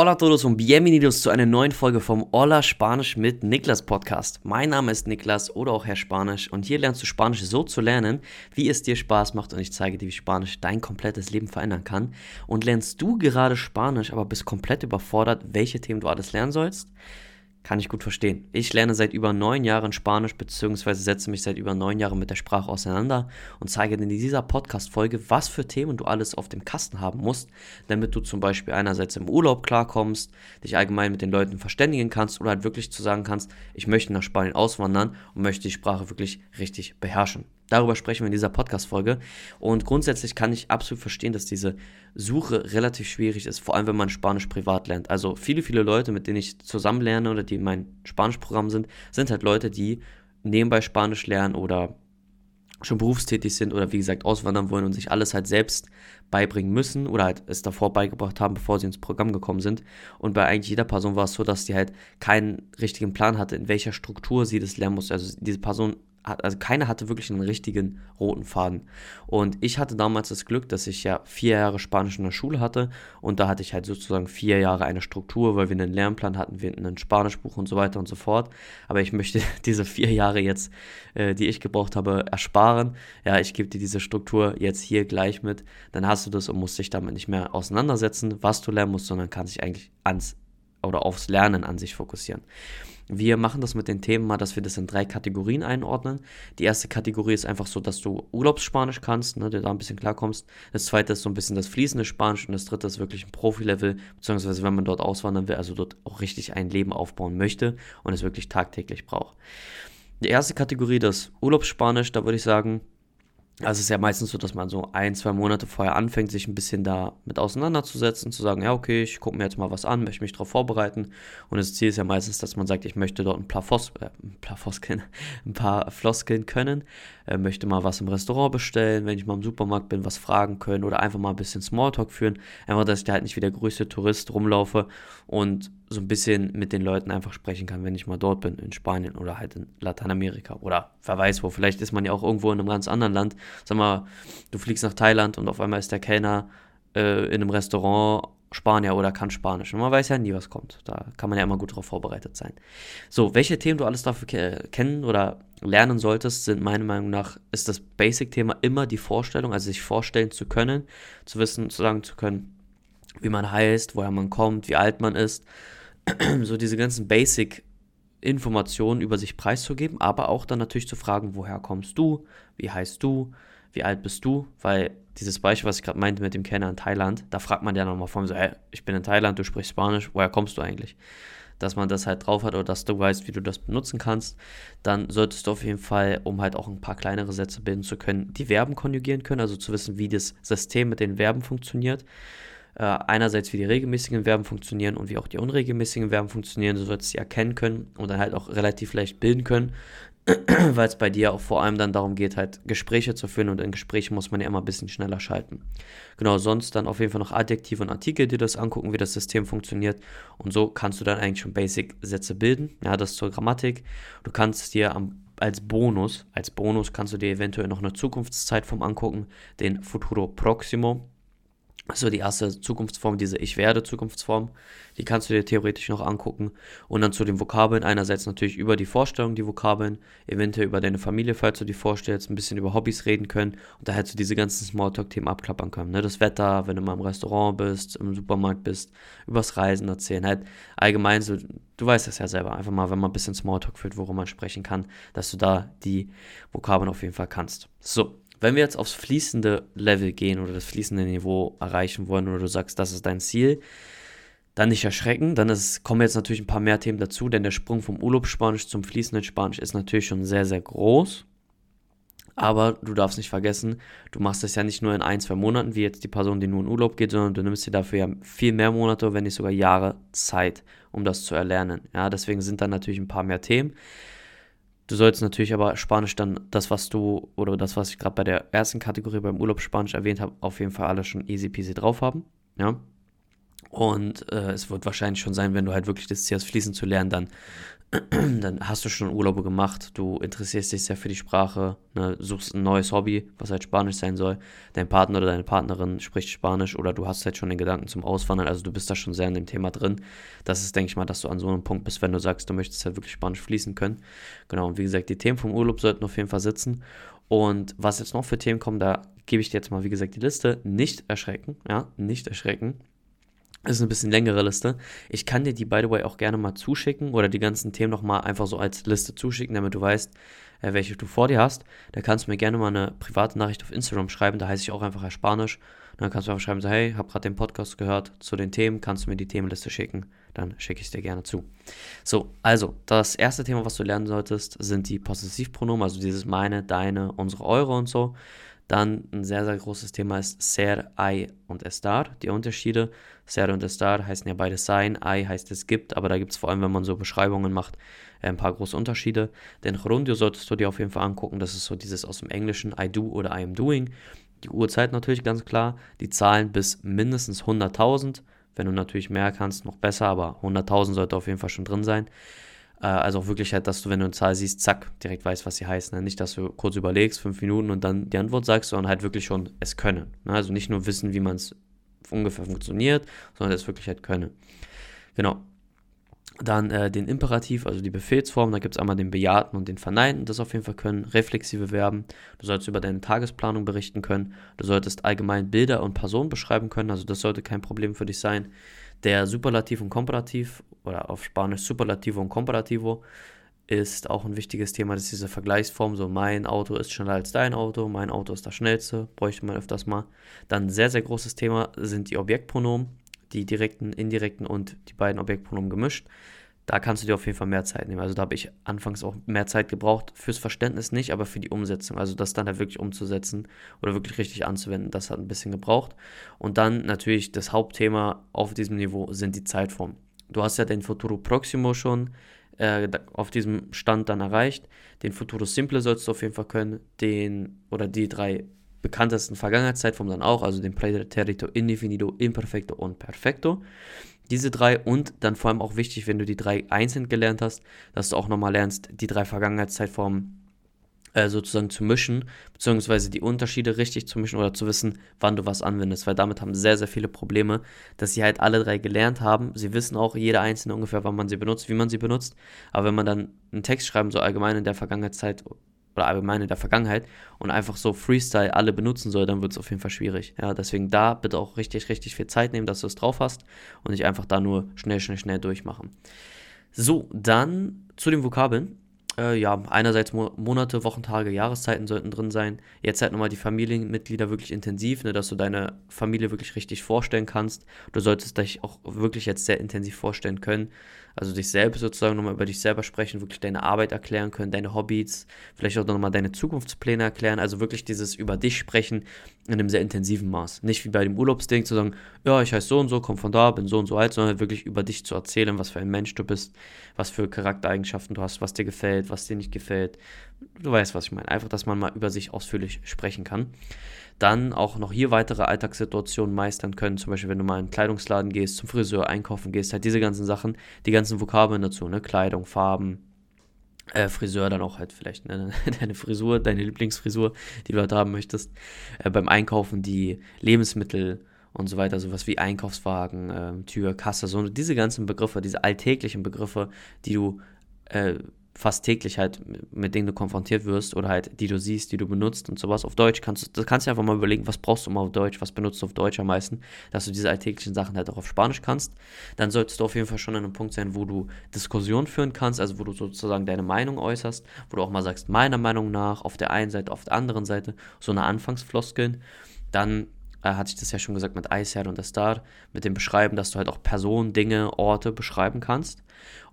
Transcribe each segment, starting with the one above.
Hola todos und bienvenidos zu einer neuen Folge vom Hola Spanisch mit Niklas Podcast. Mein Name ist Niklas oder auch Herr Spanisch und hier lernst du Spanisch so zu lernen, wie es dir Spaß macht und ich zeige dir, wie Spanisch dein komplettes Leben verändern kann. Und lernst du gerade Spanisch, aber bist komplett überfordert, welche Themen du alles lernen sollst? Kann ich gut verstehen. Ich lerne seit über neun Jahren Spanisch, beziehungsweise setze mich seit über neun Jahren mit der Sprache auseinander und zeige dir in dieser Podcast-Folge, was für Themen du alles auf dem Kasten haben musst, damit du zum Beispiel einerseits im Urlaub klarkommst, dich allgemein mit den Leuten verständigen kannst oder halt wirklich zu sagen kannst, ich möchte nach Spanien auswandern und möchte die Sprache wirklich richtig beherrschen. Darüber sprechen wir in dieser Podcast-Folge. Und grundsätzlich kann ich absolut verstehen, dass diese Suche relativ schwierig ist, vor allem wenn man Spanisch privat lernt. Also viele, viele Leute, mit denen ich zusammen lerne oder die in meinem Spanischprogramm sind, sind halt Leute, die nebenbei Spanisch lernen oder schon berufstätig sind oder wie gesagt auswandern wollen und sich alles halt selbst beibringen müssen oder halt es davor beigebracht haben, bevor sie ins Programm gekommen sind. Und bei eigentlich jeder Person war es so, dass die halt keinen richtigen Plan hatte, in welcher Struktur sie das lernen muss. Also diese Person also keiner hatte wirklich einen richtigen roten Faden. Und ich hatte damals das Glück, dass ich ja vier Jahre Spanisch in der Schule hatte und da hatte ich halt sozusagen vier Jahre eine Struktur, weil wir einen Lernplan hatten, wir hatten ein Spanischbuch und so weiter und so fort. Aber ich möchte diese vier Jahre jetzt, äh, die ich gebraucht habe, ersparen. Ja, ich gebe dir diese Struktur jetzt hier gleich mit. Dann hast du das und musst dich damit nicht mehr auseinandersetzen, was du lernen musst, sondern kannst dich eigentlich ans oder aufs Lernen an sich fokussieren. Wir machen das mit den Themen mal, dass wir das in drei Kategorien einordnen. Die erste Kategorie ist einfach so, dass du Urlaubsspanisch kannst, ne, du da ein bisschen klarkommst. Das zweite ist so ein bisschen das fließende Spanisch und das dritte ist wirklich ein Profilevel, beziehungsweise wenn man dort auswandern will, also dort auch richtig ein Leben aufbauen möchte und es wirklich tagtäglich braucht. Die erste Kategorie, das Urlaubsspanisch, da würde ich sagen, also es ist ja meistens so, dass man so ein, zwei Monate vorher anfängt, sich ein bisschen da mit auseinanderzusetzen, zu sagen, ja, okay, ich gucke mir jetzt mal was an, möchte mich darauf vorbereiten. Und das Ziel ist ja meistens, dass man sagt, ich möchte dort ein paar, Fos äh, ein paar, Foskeln, ein paar Floskeln können, äh, möchte mal was im Restaurant bestellen, wenn ich mal im Supermarkt bin, was fragen können oder einfach mal ein bisschen Smalltalk führen. Einfach, dass ich da halt nicht wie der größte Tourist rumlaufe und so ein bisschen mit den Leuten einfach sprechen kann, wenn ich mal dort bin, in Spanien oder halt in Lateinamerika oder wer weiß wo. Vielleicht ist man ja auch irgendwo in einem ganz anderen Land. Sag mal, du fliegst nach Thailand und auf einmal ist der Kellner äh, in einem Restaurant Spanier oder kann Spanisch. Und man weiß ja nie, was kommt. Da kann man ja immer gut darauf vorbereitet sein. So, welche Themen du alles dafür ke kennen oder lernen solltest, sind meiner Meinung nach, ist das Basic-Thema immer die Vorstellung, also sich vorstellen zu können, zu wissen, zu sagen zu können, wie man heißt, woher man kommt, wie alt man ist so diese ganzen Basic-Informationen über sich preiszugeben, aber auch dann natürlich zu fragen, woher kommst du, wie heißt du, wie alt bist du, weil dieses Beispiel, was ich gerade meinte mit dem Kenner in Thailand, da fragt man ja nochmal vor so, hey, ich bin in Thailand, du sprichst Spanisch, woher kommst du eigentlich? Dass man das halt drauf hat oder dass du weißt, wie du das benutzen kannst, dann solltest du auf jeden Fall, um halt auch ein paar kleinere Sätze bilden zu können, die Verben konjugieren können, also zu wissen, wie das System mit den Verben funktioniert äh, einerseits wie die regelmäßigen Verben funktionieren und wie auch die unregelmäßigen Verben funktionieren. Du sollst sie erkennen können und dann halt auch relativ leicht bilden können, weil es bei dir auch vor allem dann darum geht, halt Gespräche zu führen und in Gesprächen muss man ja immer ein bisschen schneller schalten. Genau, sonst dann auf jeden Fall noch Adjektive und Artikel, die das angucken, wie das System funktioniert und so kannst du dann eigentlich schon Basic-Sätze bilden. Ja, das zur Grammatik. Du kannst dir am als Bonus, als Bonus kannst du dir eventuell noch eine Zukunftszeitform angucken, den Futuro Proximo so die erste Zukunftsform, diese Ich werde Zukunftsform, die kannst du dir theoretisch noch angucken. Und dann zu den Vokabeln, einerseits natürlich über die Vorstellung, die Vokabeln, eventuell über deine Familie, falls du die vorstellst, ein bisschen über Hobbys reden können und da hättest du diese ganzen Smalltalk-Themen abklappern können. Ne? Das Wetter, wenn du mal im Restaurant bist, im Supermarkt bist, übers Reisen erzählen. Halt allgemein so, du weißt das ja selber, einfach mal, wenn man ein bisschen Smalltalk führt, worüber man sprechen kann, dass du da die Vokabeln auf jeden Fall kannst. So, wenn wir jetzt aufs fließende Level gehen oder das fließende Niveau erreichen wollen oder du sagst, das ist dein Ziel, dann nicht erschrecken. Dann ist, kommen jetzt natürlich ein paar mehr Themen dazu, denn der Sprung vom Urlaubsspanisch zum fließenden Spanisch ist natürlich schon sehr, sehr groß. Aber du darfst nicht vergessen, du machst das ja nicht nur in ein, zwei Monaten, wie jetzt die Person, die nur in Urlaub geht, sondern du nimmst dir dafür ja viel mehr Monate, wenn nicht sogar Jahre Zeit, um das zu erlernen. Ja, deswegen sind dann natürlich ein paar mehr Themen. Du sollst natürlich aber Spanisch dann das, was du oder das, was ich gerade bei der ersten Kategorie beim Urlaub Spanisch erwähnt habe, auf jeden Fall alles schon easy peasy drauf haben. Ja. Und äh, es wird wahrscheinlich schon sein, wenn du halt wirklich das Ziel hast, fließen zu lernen, dann dann hast du schon Urlaube gemacht, du interessierst dich sehr für die Sprache, ne, suchst ein neues Hobby, was halt Spanisch sein soll. Dein Partner oder deine Partnerin spricht Spanisch oder du hast halt schon den Gedanken zum Auswandern, also du bist da schon sehr in dem Thema drin. Das ist, denke ich mal, dass du an so einem Punkt bist, wenn du sagst, du möchtest halt wirklich Spanisch fließen können. Genau, und wie gesagt, die Themen vom Urlaub sollten auf jeden Fall sitzen. Und was jetzt noch für Themen kommen, da gebe ich dir jetzt mal, wie gesagt, die Liste. Nicht erschrecken, ja, nicht erschrecken. Das ist eine bisschen längere Liste. Ich kann dir die, by the way, auch gerne mal zuschicken oder die ganzen Themen nochmal einfach so als Liste zuschicken, damit du weißt, äh, welche du vor dir hast. Da kannst du mir gerne mal eine private Nachricht auf Instagram schreiben. Da heiße ich auch einfach Herr Spanisch. Und dann kannst du einfach schreiben, so, hey, hab gerade den Podcast gehört zu den Themen, kannst du mir die Themenliste schicken? Dann schicke ich es dir gerne zu. So, also, das erste Thema, was du lernen solltest, sind die Possessivpronomen, also dieses meine, deine, unsere, eure und so. Dann ein sehr, sehr großes Thema ist ser, I und estar. Die Unterschiede. Ser und estar heißen ja beide sein. I heißt es gibt, aber da gibt es vor allem, wenn man so Beschreibungen macht, ein paar große Unterschiede. Den Gerundio solltest du dir auf jeden Fall angucken. Das ist so dieses aus dem Englischen I do oder I am doing. Die Uhrzeit natürlich ganz klar. Die Zahlen bis mindestens 100.000. Wenn du natürlich mehr kannst, noch besser, aber 100.000 sollte auf jeden Fall schon drin sein. Äh, also auch wirklich halt, dass du, wenn du eine Zahl siehst, zack, direkt weißt, was sie heißt. Ne? Nicht, dass du kurz überlegst, fünf Minuten und dann die Antwort sagst, sondern halt wirklich schon es können. Ne? Also nicht nur wissen, wie man es ungefähr funktioniert, sondern es wirklich halt können. Genau. Dann äh, den Imperativ, also die Befehlsform, da gibt es einmal den Bejahten und den Verneinten, das auf jeden Fall können. Reflexive Verben, du solltest über deine Tagesplanung berichten können. Du solltest allgemein Bilder und Personen beschreiben können, also das sollte kein Problem für dich sein. Der Superlativ und Komparativ oder auf Spanisch Superlativo und Comparativo ist auch ein wichtiges Thema, das ist diese Vergleichsform, so mein Auto ist schneller als dein Auto, mein Auto ist das schnellste, bräuchte man öfters mal. Dann ein sehr, sehr großes Thema sind die Objektpronomen, die direkten, indirekten und die beiden Objektpronomen gemischt da kannst du dir auf jeden Fall mehr Zeit nehmen. Also da habe ich anfangs auch mehr Zeit gebraucht, fürs Verständnis nicht, aber für die Umsetzung. Also das dann da wirklich umzusetzen oder wirklich richtig anzuwenden, das hat ein bisschen gebraucht. Und dann natürlich das Hauptthema auf diesem Niveau sind die Zeitformen. Du hast ja den Futuro Proximo schon äh, auf diesem Stand dann erreicht. Den Futuro Simple sollst du auf jeden Fall können. Den oder die drei bekanntesten Vergangenheitszeitformen dann auch, also den Präterito Indefinido, Imperfecto und Perfecto. Diese drei und dann vor allem auch wichtig, wenn du die drei einzeln gelernt hast, dass du auch nochmal lernst, die drei Vergangenheitszeitformen äh, sozusagen zu mischen, beziehungsweise die Unterschiede richtig zu mischen oder zu wissen, wann du was anwendest, weil damit haben sehr, sehr viele Probleme, dass sie halt alle drei gelernt haben. Sie wissen auch jeder einzelne ungefähr, wann man sie benutzt, wie man sie benutzt, aber wenn man dann einen Text schreiben, so allgemein in der Vergangenheitszeit oder allgemein in der Vergangenheit und einfach so Freestyle alle benutzen soll, dann wird es auf jeden Fall schwierig. Ja, deswegen da bitte auch richtig, richtig viel Zeit nehmen, dass du es drauf hast und nicht einfach da nur schnell, schnell, schnell durchmachen. So, dann zu den Vokabeln. Äh, ja, einerseits Mo Monate, Wochentage, Jahreszeiten sollten drin sein. Jetzt halt nochmal die Familienmitglieder wirklich intensiv, ne, dass du deine Familie wirklich richtig vorstellen kannst. Du solltest dich auch wirklich jetzt sehr intensiv vorstellen können. Also dich selbst sozusagen nochmal über dich selber sprechen, wirklich deine Arbeit erklären können, deine Hobbys, vielleicht auch nochmal deine Zukunftspläne erklären. Also wirklich dieses über dich sprechen in einem sehr intensiven Maß. Nicht wie bei dem Urlaubsding zu sagen, ja, ich heiße so und so, komm von da, bin so und so alt, sondern wirklich über dich zu erzählen, was für ein Mensch du bist, was für Charaktereigenschaften du hast, was dir gefällt, was dir nicht gefällt. Du weißt, was ich meine. Einfach, dass man mal über sich ausführlich sprechen kann dann auch noch hier weitere Alltagssituationen meistern können. Zum Beispiel, wenn du mal in einen Kleidungsladen gehst, zum Friseur einkaufen gehst, halt diese ganzen Sachen, die ganzen Vokabeln dazu, ne? Kleidung, Farben, äh, Friseur dann auch halt vielleicht ne? deine Frisur, deine Lieblingsfrisur, die du halt haben möchtest. Äh, beim Einkaufen die Lebensmittel und so weiter, sowas wie Einkaufswagen, äh, Tür, Kasse, so diese ganzen Begriffe, diese alltäglichen Begriffe, die du äh, fast täglich halt, mit denen du konfrontiert wirst oder halt, die du siehst, die du benutzt und sowas. Auf Deutsch kannst du, kannst du einfach mal überlegen, was brauchst du mal auf Deutsch, was benutzt du auf Deutsch am meisten, dass du diese alltäglichen Sachen halt auch auf Spanisch kannst. Dann solltest du auf jeden Fall schon an einem Punkt sein, wo du Diskussionen führen kannst, also wo du sozusagen deine Meinung äußerst, wo du auch mal sagst, meiner Meinung nach, auf der einen Seite, auf der anderen Seite, so eine Anfangsfloskeln. Dann äh, hatte ich das ja schon gesagt mit Icehead und der Star, mit dem Beschreiben, dass du halt auch Personen, Dinge, Orte beschreiben kannst.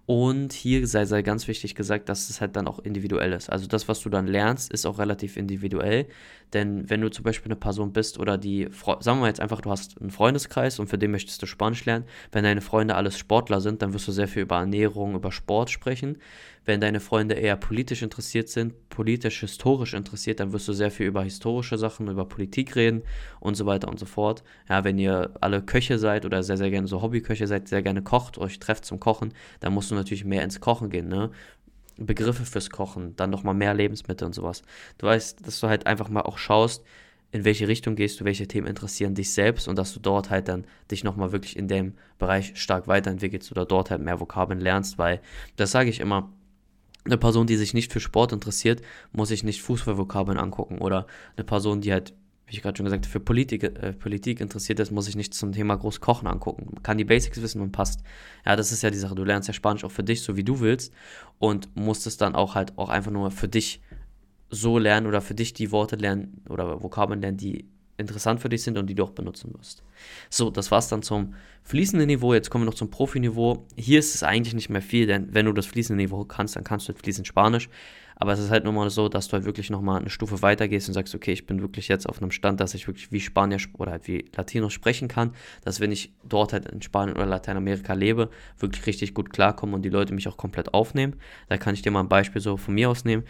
Und hier sei, sei ganz wichtig gesagt, dass es halt dann auch individuell ist. Also das, was du dann lernst, ist auch relativ individuell. Denn wenn du zum Beispiel eine Person bist oder die, sagen wir jetzt einfach, du hast einen Freundeskreis und für den möchtest du Spanisch lernen. Wenn deine Freunde alles Sportler sind, dann wirst du sehr viel über Ernährung, über Sport sprechen. Wenn deine Freunde eher politisch interessiert sind, politisch, historisch interessiert, dann wirst du sehr viel über historische Sachen, über Politik reden und so weiter und so fort. Ja, wenn ihr alle Köche seid oder sehr, sehr gerne so Hobbyköche seid, sehr gerne kocht, euch trefft zum Kochen, dann musst du natürlich mehr ins Kochen gehen, ne? Begriffe fürs Kochen, dann nochmal mehr Lebensmittel und sowas. Du weißt, dass du halt einfach mal auch schaust, in welche Richtung gehst du, welche Themen interessieren dich selbst und dass du dort halt dann dich nochmal wirklich in dem Bereich stark weiterentwickelst oder dort halt mehr Vokabeln lernst, weil das sage ich immer, eine Person, die sich nicht für Sport interessiert, muss sich nicht Fußballvokabeln angucken. Oder eine Person, die halt, wie ich gerade schon gesagt habe, für Politik, äh, Politik interessiert ist, muss sich nicht zum Thema groß Kochen angucken. Man kann die Basics wissen und passt. Ja, das ist ja die Sache. Du lernst ja Spanisch auch für dich, so wie du willst. Und musst es dann auch halt auch einfach nur für dich so lernen oder für dich die Worte lernen oder Vokabeln lernen, die interessant für dich sind und die du auch benutzen wirst. So, das war's dann zum fließenden Niveau. Jetzt kommen wir noch zum Profiniveau. Hier ist es eigentlich nicht mehr viel, denn wenn du das fließende Niveau kannst, dann kannst du fließend Spanisch. Aber es ist halt nochmal so, dass du halt wirklich nochmal eine Stufe weiter gehst und sagst, okay, ich bin wirklich jetzt auf einem Stand, dass ich wirklich wie Spanier oder halt wie Latino sprechen kann, dass wenn ich dort halt in Spanien oder Lateinamerika lebe, wirklich richtig gut klarkomme und die Leute mich auch komplett aufnehmen. Da kann ich dir mal ein Beispiel so von mir aus nehmen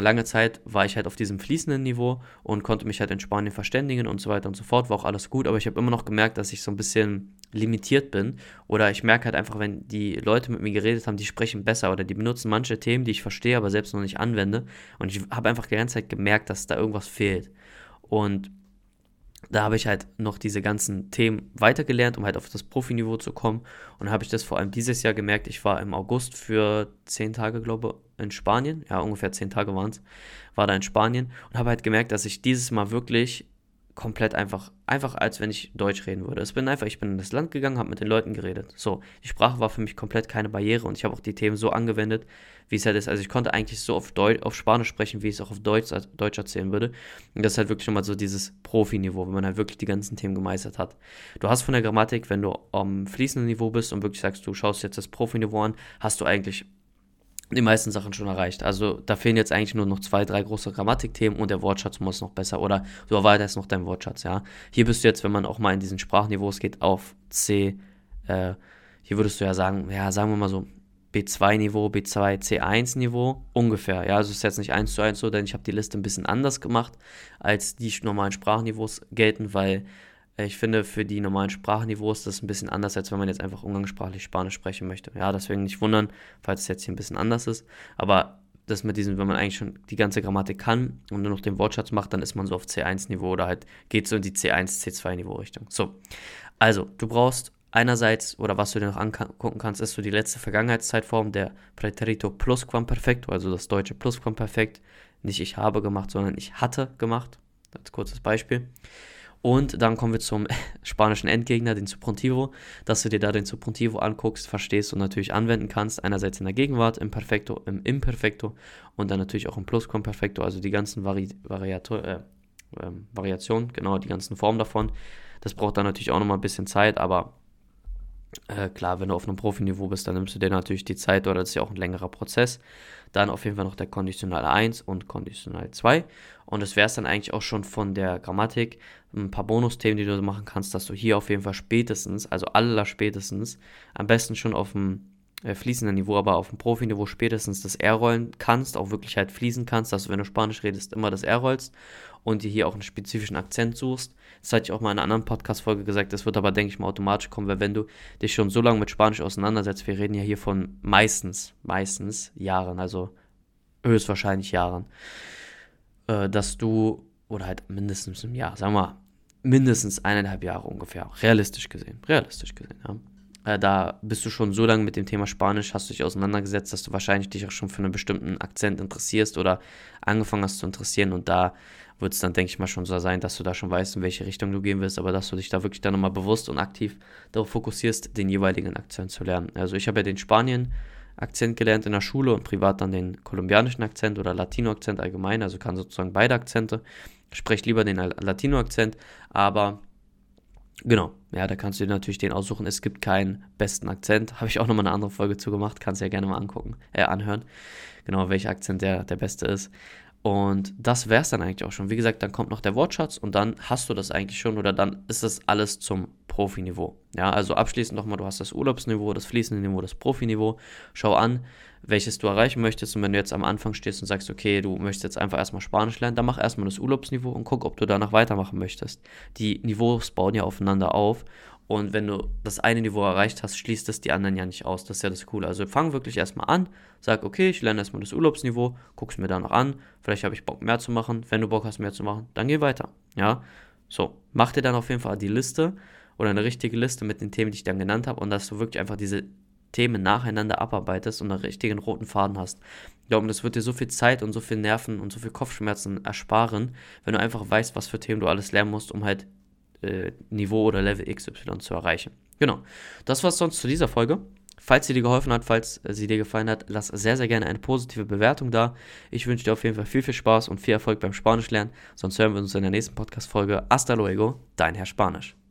lange Zeit war ich halt auf diesem fließenden Niveau und konnte mich halt in Spanien verständigen und so weiter und so fort, war auch alles gut, aber ich habe immer noch gemerkt, dass ich so ein bisschen limitiert bin. Oder ich merke halt einfach, wenn die Leute mit mir geredet haben, die sprechen besser oder die benutzen manche Themen, die ich verstehe, aber selbst noch nicht anwende. Und ich habe einfach die ganze Zeit gemerkt, dass da irgendwas fehlt. Und da habe ich halt noch diese ganzen Themen weitergelernt, um halt auf das Profiniveau zu kommen. Und habe ich das vor allem dieses Jahr gemerkt. Ich war im August für zehn Tage, glaube ich, in Spanien. Ja, ungefähr zehn Tage waren es. War da in Spanien und habe halt gemerkt, dass ich dieses Mal wirklich komplett einfach, einfach als wenn ich Deutsch reden würde. Es bin einfach, ich bin in das Land gegangen, habe mit den Leuten geredet. So, die Sprache war für mich komplett keine Barriere und ich habe auch die Themen so angewendet, wie es halt ist. Also ich konnte eigentlich so auf, Deutsch, auf Spanisch sprechen, wie ich es auch auf Deutsch, Deutsch erzählen würde. Und das ist halt wirklich nochmal so dieses Profi-Niveau, wenn man halt wirklich die ganzen Themen gemeistert hat. Du hast von der Grammatik, wenn du am fließenden Niveau bist und wirklich sagst, du schaust jetzt das Profi-Niveau an, hast du eigentlich die meisten Sachen schon erreicht. Also da fehlen jetzt eigentlich nur noch zwei, drei große Grammatikthemen und der Wortschatz muss noch besser oder du erweiterst noch deinen Wortschatz, ja. Hier bist du jetzt, wenn man auch mal in diesen Sprachniveaus geht, auf C, äh, hier würdest du ja sagen, ja, sagen wir mal so B2-Niveau, B2, C1-Niveau ungefähr. Ja, also ist jetzt nicht eins zu eins so, denn ich habe die Liste ein bisschen anders gemacht, als die normalen Sprachniveaus gelten, weil ich finde, für die normalen Sprachniveaus ist das ein bisschen anders, als wenn man jetzt einfach umgangssprachlich Spanisch sprechen möchte. Ja, deswegen nicht wundern, falls es jetzt hier ein bisschen anders ist. Aber das mit diesem, wenn man eigentlich schon die ganze Grammatik kann und nur noch den Wortschatz macht, dann ist man so auf C1-Niveau oder halt geht so in die C1, C2-Niveau-Richtung. So, also du brauchst einerseits, oder was du dir noch angucken kannst, ist so die letzte Vergangenheitszeitform der Präterito Plusquamperfekt, also das deutsche Plusquamperfekt. Nicht ich habe gemacht, sondern ich hatte gemacht. Als kurzes Beispiel. Und dann kommen wir zum spanischen Endgegner, den Subprontivo, dass du dir da den Subprontivo anguckst, verstehst und natürlich anwenden kannst. Einerseits in der Gegenwart, im Perfekto, im Imperfekto und dann natürlich auch im Plusquamperfekto, also die ganzen Vari Variator, äh, äh, Variationen, genau, die ganzen Formen davon. Das braucht dann natürlich auch nochmal ein bisschen Zeit, aber äh, klar, wenn du auf einem Profiniveau bist, dann nimmst du dir natürlich die Zeit oder das ist ja auch ein längerer Prozess. Dann auf jeden Fall noch der Konditional 1 und Konditional 2. Und das wäre es dann eigentlich auch schon von der Grammatik. Ein paar Bonusthemen, die du machen kannst, dass du hier auf jeden Fall spätestens, also aller spätestens, am besten schon auf dem äh, fließenden Niveau, aber auf dem Profiniveau spätestens das R rollen kannst, auch wirklich halt fließen kannst, dass du, wenn du Spanisch redest, immer das R rollst und dir hier auch einen spezifischen Akzent suchst. Das hatte ich auch mal in einer anderen Podcast-Folge gesagt, das wird aber, denke ich mal, automatisch kommen, weil wenn du dich schon so lange mit Spanisch auseinandersetzt, wir reden ja hier von meistens, meistens Jahren, also höchstwahrscheinlich Jahren, äh, dass du, oder halt mindestens im Jahr, sagen wir mal, mindestens eineinhalb Jahre ungefähr, realistisch gesehen, realistisch gesehen, ja äh, da bist du schon so lange mit dem Thema Spanisch, hast du dich auseinandergesetzt, dass du wahrscheinlich dich auch schon für einen bestimmten Akzent interessierst oder angefangen hast zu interessieren. Und da wird es dann, denke ich mal, schon so sein, dass du da schon weißt, in welche Richtung du gehen willst, aber dass du dich da wirklich dann nochmal bewusst und aktiv darauf fokussierst, den jeweiligen Akzent zu lernen. Also ich habe ja den Spanien. Akzent gelernt in der Schule und privat dann den kolumbianischen Akzent oder Latino-Akzent allgemein, also kann sozusagen beide Akzente. Spreche lieber den Latino-Akzent, aber Genau, ja, da kannst du dir natürlich den aussuchen. Es gibt keinen besten Akzent. Habe ich auch nochmal eine andere Folge zu gemacht. Kannst du ja gerne mal angucken, äh, anhören. Genau, welcher Akzent der, der beste ist. Und das wäre es dann eigentlich auch schon. Wie gesagt, dann kommt noch der Wortschatz und dann hast du das eigentlich schon oder dann ist das alles zum Profiniveau. Ja, also abschließend nochmal, du hast das Urlaubsniveau, das fließende Niveau, das Profiniveau. Schau an, welches du erreichen möchtest. Und wenn du jetzt am Anfang stehst und sagst, okay, du möchtest jetzt einfach erstmal Spanisch lernen, dann mach erstmal das Urlaubsniveau und guck, ob du danach weitermachen möchtest. Die Niveaus bauen ja aufeinander auf und wenn du das eine Niveau erreicht hast, schließt es die anderen ja nicht aus. Das ist ja das Coole. Also fang wirklich erstmal an, sag, okay, ich lerne erstmal das Urlaubsniveau, guck's mir danach an, vielleicht habe ich Bock mehr zu machen. Wenn du Bock hast, mehr zu machen, dann geh weiter. Ja, so, mach dir dann auf jeden Fall die Liste oder eine richtige Liste mit den Themen, die ich dann genannt habe und dass du wirklich einfach diese Themen nacheinander abarbeitest und einen richtigen roten Faden hast. Ich glaube, das wird dir so viel Zeit und so viel Nerven und so viel Kopfschmerzen ersparen, wenn du einfach weißt, was für Themen du alles lernen musst, um halt äh, Niveau oder Level XY zu erreichen. Genau. Das war's sonst zu dieser Folge. Falls sie dir geholfen hat, falls sie dir gefallen hat, lass sehr, sehr gerne eine positive Bewertung da. Ich wünsche dir auf jeden Fall viel, viel Spaß und viel Erfolg beim Spanisch lernen. Sonst hören wir uns in der nächsten Podcast-Folge. Hasta luego, dein Herr Spanisch.